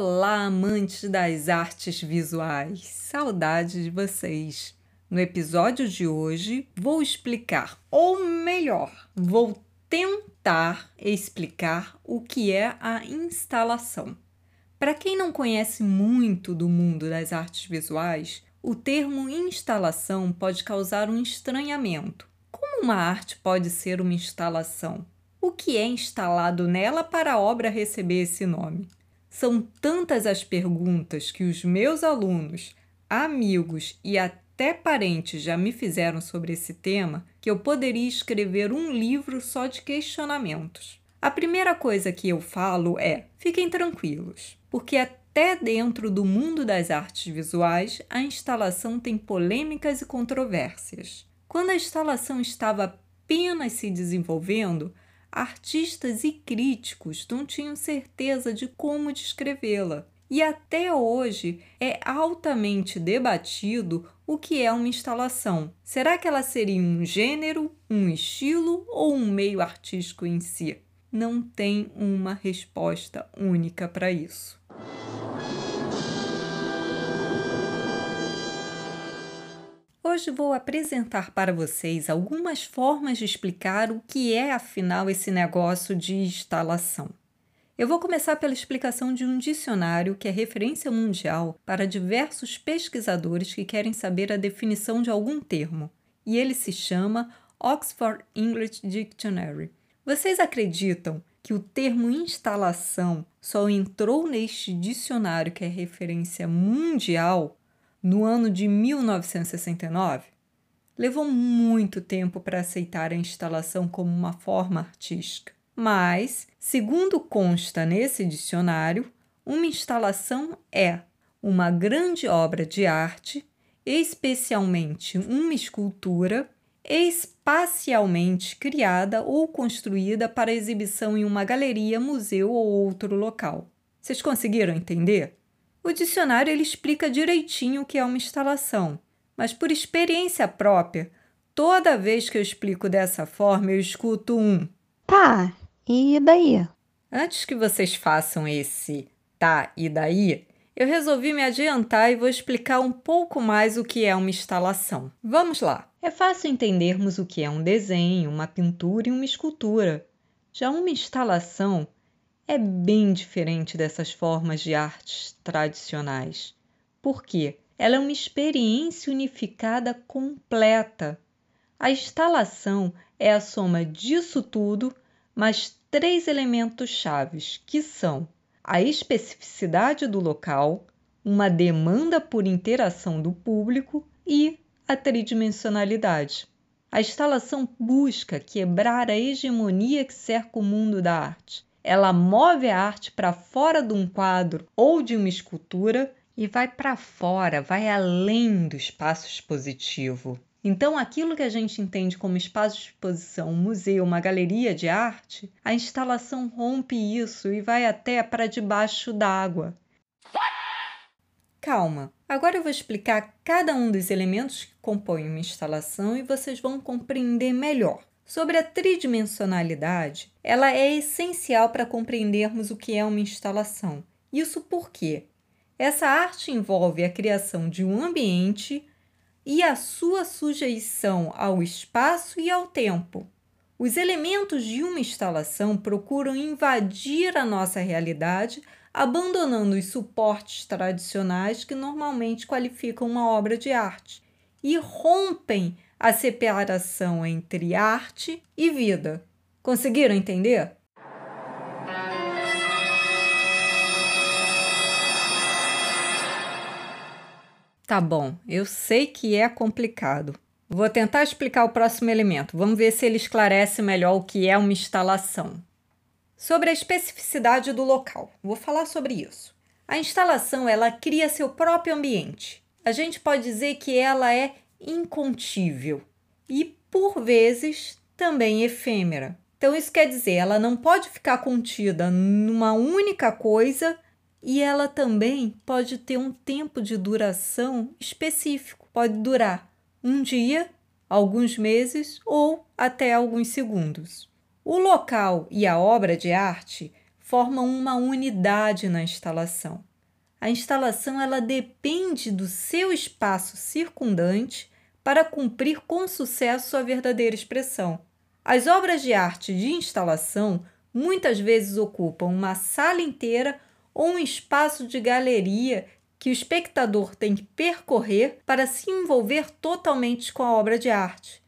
Olá, amantes das artes visuais! Saudade de vocês! No episódio de hoje, vou explicar, ou melhor, vou tentar explicar o que é a instalação. Para quem não conhece muito do mundo das artes visuais, o termo instalação pode causar um estranhamento. Como uma arte pode ser uma instalação? O que é instalado nela para a obra receber esse nome? São tantas as perguntas que os meus alunos, amigos e até parentes já me fizeram sobre esse tema que eu poderia escrever um livro só de questionamentos. A primeira coisa que eu falo é: fiquem tranquilos, porque até dentro do mundo das artes visuais a instalação tem polêmicas e controvérsias. Quando a instalação estava apenas se desenvolvendo, artistas e críticos não tinham certeza de como descrevê-la. E até hoje é altamente debatido o que é uma instalação. Será que ela seria um gênero, um estilo ou um meio artístico em si? Não tem uma resposta única para isso. Hoje vou apresentar para vocês algumas formas de explicar o que é afinal esse negócio de instalação. Eu vou começar pela explicação de um dicionário que é referência mundial para diversos pesquisadores que querem saber a definição de algum termo, e ele se chama Oxford English Dictionary. Vocês acreditam que o termo instalação só entrou neste dicionário que é referência mundial no ano de 1969, levou muito tempo para aceitar a instalação como uma forma artística. Mas, segundo consta nesse dicionário, uma instalação é uma grande obra de arte, especialmente uma escultura, espacialmente criada ou construída para exibição em uma galeria, museu ou outro local. Vocês conseguiram entender? O dicionário ele explica direitinho o que é uma instalação, mas por experiência própria, toda vez que eu explico dessa forma, eu escuto um tá, e daí? Antes que vocês façam esse tá e daí, eu resolvi me adiantar e vou explicar um pouco mais o que é uma instalação. Vamos lá! É fácil entendermos o que é um desenho, uma pintura e uma escultura. Já uma instalação é bem diferente dessas formas de artes tradicionais. Por quê? Ela é uma experiência unificada completa. A instalação é a soma disso tudo, mais três elementos chaves, que são a especificidade do local, uma demanda por interação do público e a tridimensionalidade. A instalação busca quebrar a hegemonia que cerca o mundo da arte ela move a arte para fora de um quadro ou de uma escultura e vai para fora, vai além do espaço expositivo. Então, aquilo que a gente entende como espaço de exposição, um museu, uma galeria de arte, a instalação rompe isso e vai até para debaixo d'água. Calma, agora eu vou explicar cada um dos elementos que compõem uma instalação e vocês vão compreender melhor. Sobre a tridimensionalidade, ela é essencial para compreendermos o que é uma instalação. Isso porque essa arte envolve a criação de um ambiente e a sua sujeição ao espaço e ao tempo. Os elementos de uma instalação procuram invadir a nossa realidade, abandonando os suportes tradicionais que normalmente qualificam uma obra de arte e rompem a separação entre arte e vida. Conseguiram entender? Tá bom, eu sei que é complicado. Vou tentar explicar o próximo elemento. Vamos ver se ele esclarece melhor o que é uma instalação. Sobre a especificidade do local. Vou falar sobre isso. A instalação, ela cria seu próprio ambiente. A gente pode dizer que ela é incontível e, por vezes, também efêmera. Então, isso quer dizer, ela não pode ficar contida numa única coisa e ela também pode ter um tempo de duração específico. Pode durar um dia, alguns meses ou até alguns segundos. O local e a obra de arte formam uma unidade na instalação. A instalação ela depende do seu espaço circundante para cumprir com sucesso sua verdadeira expressão. As obras de arte de instalação muitas vezes ocupam uma sala inteira ou um espaço de galeria que o espectador tem que percorrer para se envolver totalmente com a obra de arte.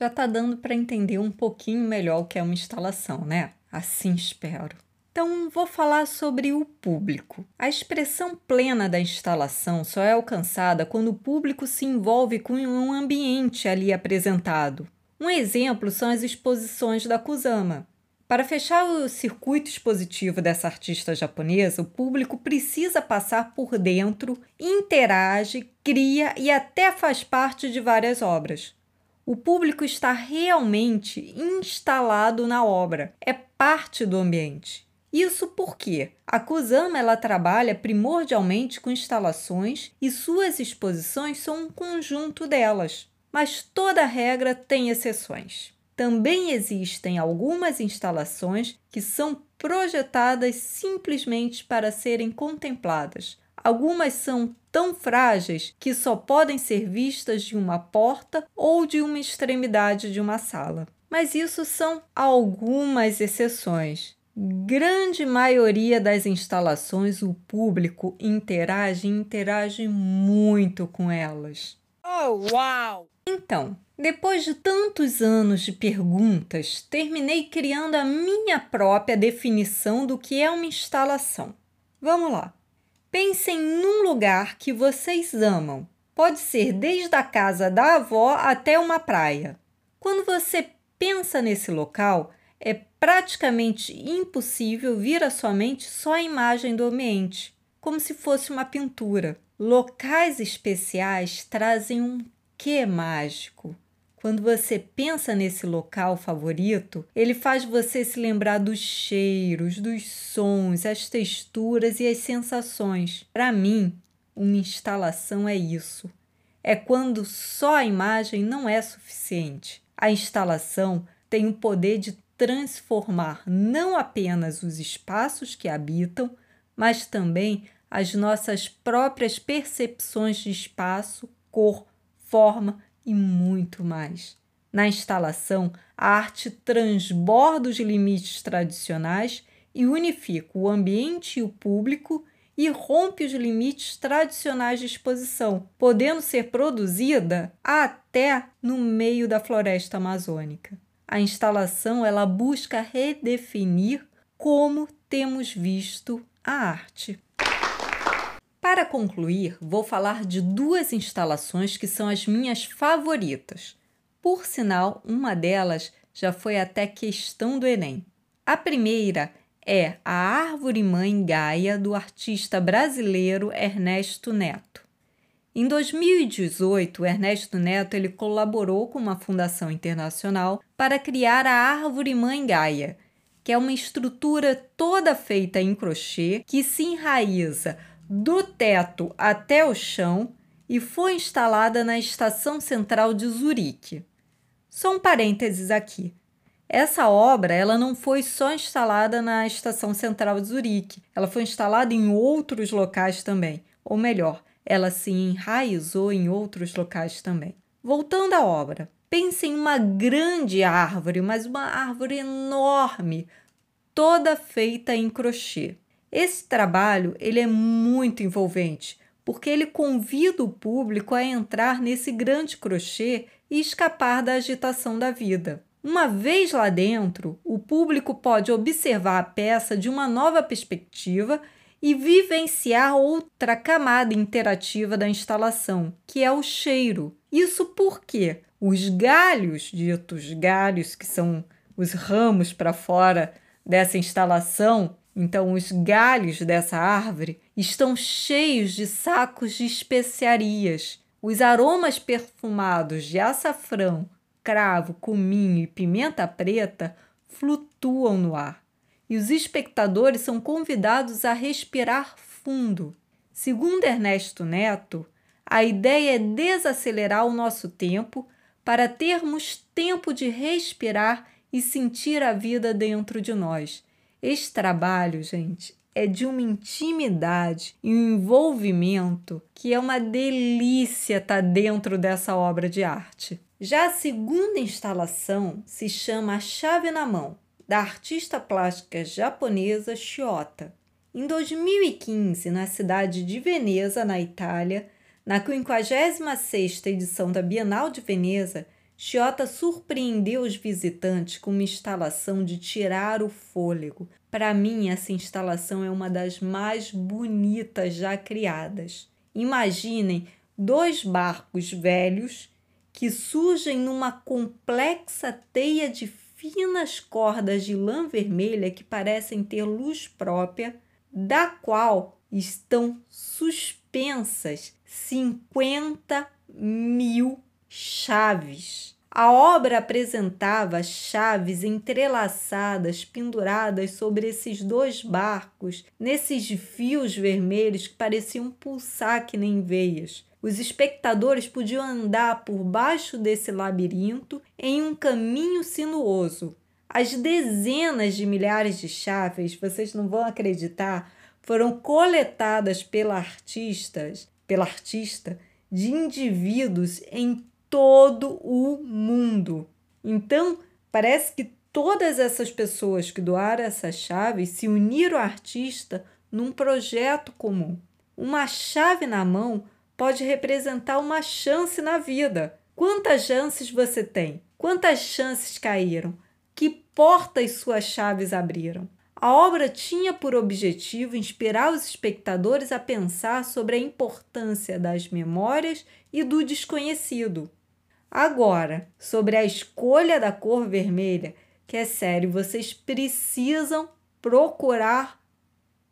Já está dando para entender um pouquinho melhor o que é uma instalação, né? Assim espero. Então, vou falar sobre o público. A expressão plena da instalação só é alcançada quando o público se envolve com um ambiente ali apresentado. Um exemplo são as exposições da Kusama. Para fechar o circuito expositivo dessa artista japonesa, o público precisa passar por dentro, interage, cria e até faz parte de várias obras. O público está realmente instalado na obra, é parte do ambiente. Isso porque a Kusama ela trabalha primordialmente com instalações e suas exposições são um conjunto delas. Mas toda regra tem exceções. Também existem algumas instalações que são projetadas simplesmente para serem contempladas. Algumas são tão frágeis que só podem ser vistas de uma porta ou de uma extremidade de uma sala. Mas isso são algumas exceções grande maioria das instalações o público interage interage muito com elas. Oh, uau! Então, depois de tantos anos de perguntas, terminei criando a minha própria definição do que é uma instalação. Vamos lá. Pensem num lugar que vocês amam. Pode ser desde a casa da avó até uma praia. Quando você pensa nesse local, é praticamente impossível vir à sua mente só a imagem do ambiente, como se fosse uma pintura. Locais especiais trazem um quê mágico. Quando você pensa nesse local favorito, ele faz você se lembrar dos cheiros, dos sons, as texturas e as sensações. Para mim, uma instalação é isso. É quando só a imagem não é suficiente. A instalação tem o poder de transformar não apenas os espaços que habitam, mas também as nossas próprias percepções de espaço, cor, forma e muito mais. Na instalação, a arte transborda os limites tradicionais e unifica o ambiente e o público e rompe os limites tradicionais de exposição, podendo ser produzida até no meio da floresta amazônica a instalação ela busca redefinir como temos visto a arte. Para concluir, vou falar de duas instalações que são as minhas favoritas. Por sinal, uma delas já foi até questão do Enem. A primeira é a Árvore Mãe Gaia do artista brasileiro Ernesto Neto. Em 2018, Ernesto Neto ele colaborou com uma fundação internacional para criar a Árvore Mãe Gaia, que é uma estrutura toda feita em crochê que se enraiza do teto até o chão e foi instalada na estação central de Zurique. Só um parênteses aqui. Essa obra ela não foi só instalada na estação central de Zurique, ela foi instalada em outros locais também. Ou melhor, ela se enraizou em outros locais também. Voltando à obra, pense em uma grande árvore, mas uma árvore enorme, toda feita em crochê. Esse trabalho ele é muito envolvente, porque ele convida o público a entrar nesse grande crochê e escapar da agitação da vida. Uma vez lá dentro, o público pode observar a peça de uma nova perspectiva e vivenciar outra camada interativa da instalação, que é o cheiro. Isso porque os galhos, ditos galhos, que são os ramos para fora dessa instalação, então os galhos dessa árvore, estão cheios de sacos de especiarias. Os aromas perfumados de açafrão, cravo, cominho e pimenta preta flutuam no ar e os espectadores são convidados a respirar fundo. Segundo Ernesto Neto, a ideia é desacelerar o nosso tempo para termos tempo de respirar e sentir a vida dentro de nós. Esse trabalho, gente, é de uma intimidade e um envolvimento que é uma delícia estar dentro dessa obra de arte. Já a segunda instalação se chama A Chave na Mão, da artista plástica japonesa Shiota. Em 2015, na cidade de Veneza, na Itália, na 56ª edição da Bienal de Veneza, Chiota surpreendeu os visitantes com uma instalação de tirar o fôlego. Para mim, essa instalação é uma das mais bonitas já criadas. Imaginem dois barcos velhos que surgem numa complexa teia de finas cordas de lã vermelha que parecem ter luz própria, da qual estão suspensas 50 mil chaves. A obra apresentava chaves entrelaçadas, penduradas sobre esses dois barcos, nesses fios vermelhos que pareciam pulsar que nem veias. Os espectadores podiam andar por baixo desse labirinto em um caminho sinuoso. As dezenas de milhares de chaves, vocês não vão acreditar, foram coletadas pela artistas, pela artista de indivíduos em todo o mundo. Então, parece que todas essas pessoas que doaram essas chaves se uniram ao artista num projeto comum. Uma chave na mão pode representar uma chance na vida. Quantas chances você tem? Quantas chances caíram? Que portas suas chaves abriram? A obra tinha por objetivo inspirar os espectadores a pensar sobre a importância das memórias e do desconhecido. Agora, sobre a escolha da cor vermelha, que é sério, vocês precisam procurar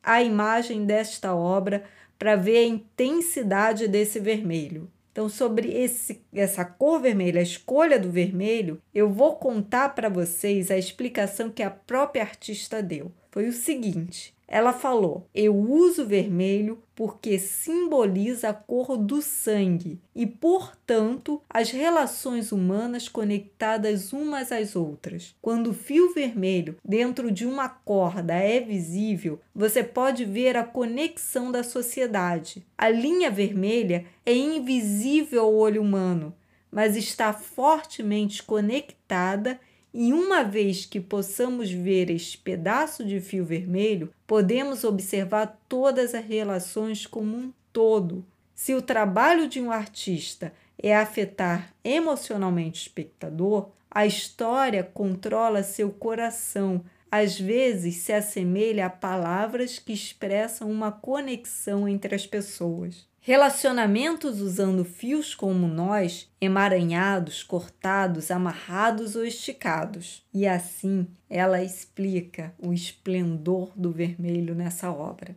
a imagem desta obra para ver a intensidade desse vermelho. Então, sobre esse, essa cor vermelha, a escolha do vermelho, eu vou contar para vocês a explicação que a própria artista deu. Foi o seguinte: ela falou: Eu uso vermelho porque simboliza a cor do sangue e, portanto, as relações humanas conectadas umas às outras. Quando o fio vermelho dentro de uma corda é visível, você pode ver a conexão da sociedade. A linha vermelha é invisível ao olho humano, mas está fortemente conectada e uma vez que possamos ver este pedaço de fio vermelho, podemos observar todas as relações como um todo. Se o trabalho de um artista é afetar emocionalmente o espectador, a história controla seu coração, às vezes se assemelha a palavras que expressam uma conexão entre as pessoas. Relacionamentos usando fios como nós, emaranhados, cortados, amarrados ou esticados. E assim ela explica o esplendor do vermelho nessa obra.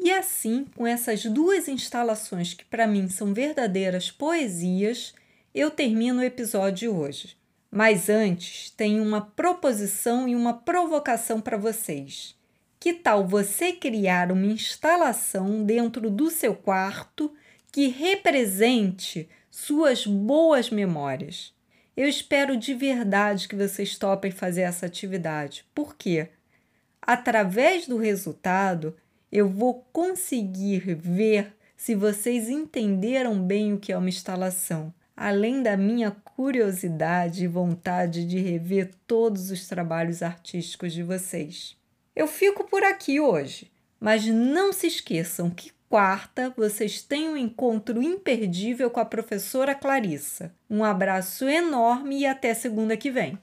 E assim, com essas duas instalações que para mim são verdadeiras poesias, eu termino o episódio de hoje. Mas antes, tenho uma proposição e uma provocação para vocês. Que tal você criar uma instalação dentro do seu quarto que represente suas boas memórias? Eu espero de verdade que vocês topem fazer essa atividade. Por quê? Através do resultado, eu vou conseguir ver se vocês entenderam bem o que é uma instalação, além da minha curiosidade e vontade de rever todos os trabalhos artísticos de vocês. Eu fico por aqui hoje, mas não se esqueçam que quarta vocês têm um encontro imperdível com a professora Clarissa. Um abraço enorme e até segunda que vem.